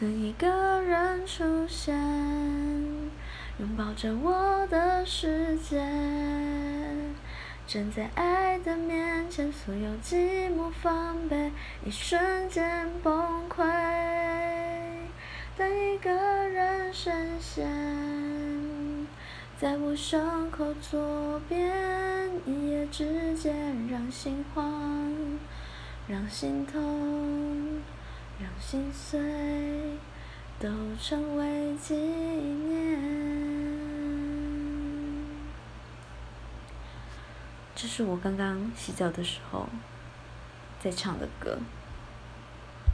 等一个人出现，拥抱着我的世界，站在爱的面前，所有寂寞防备一瞬间崩溃。等一个人深陷，在我胸口左边，一夜之间让心慌，让心痛。心碎都成为纪念。这是我刚刚洗澡的时候在唱的歌。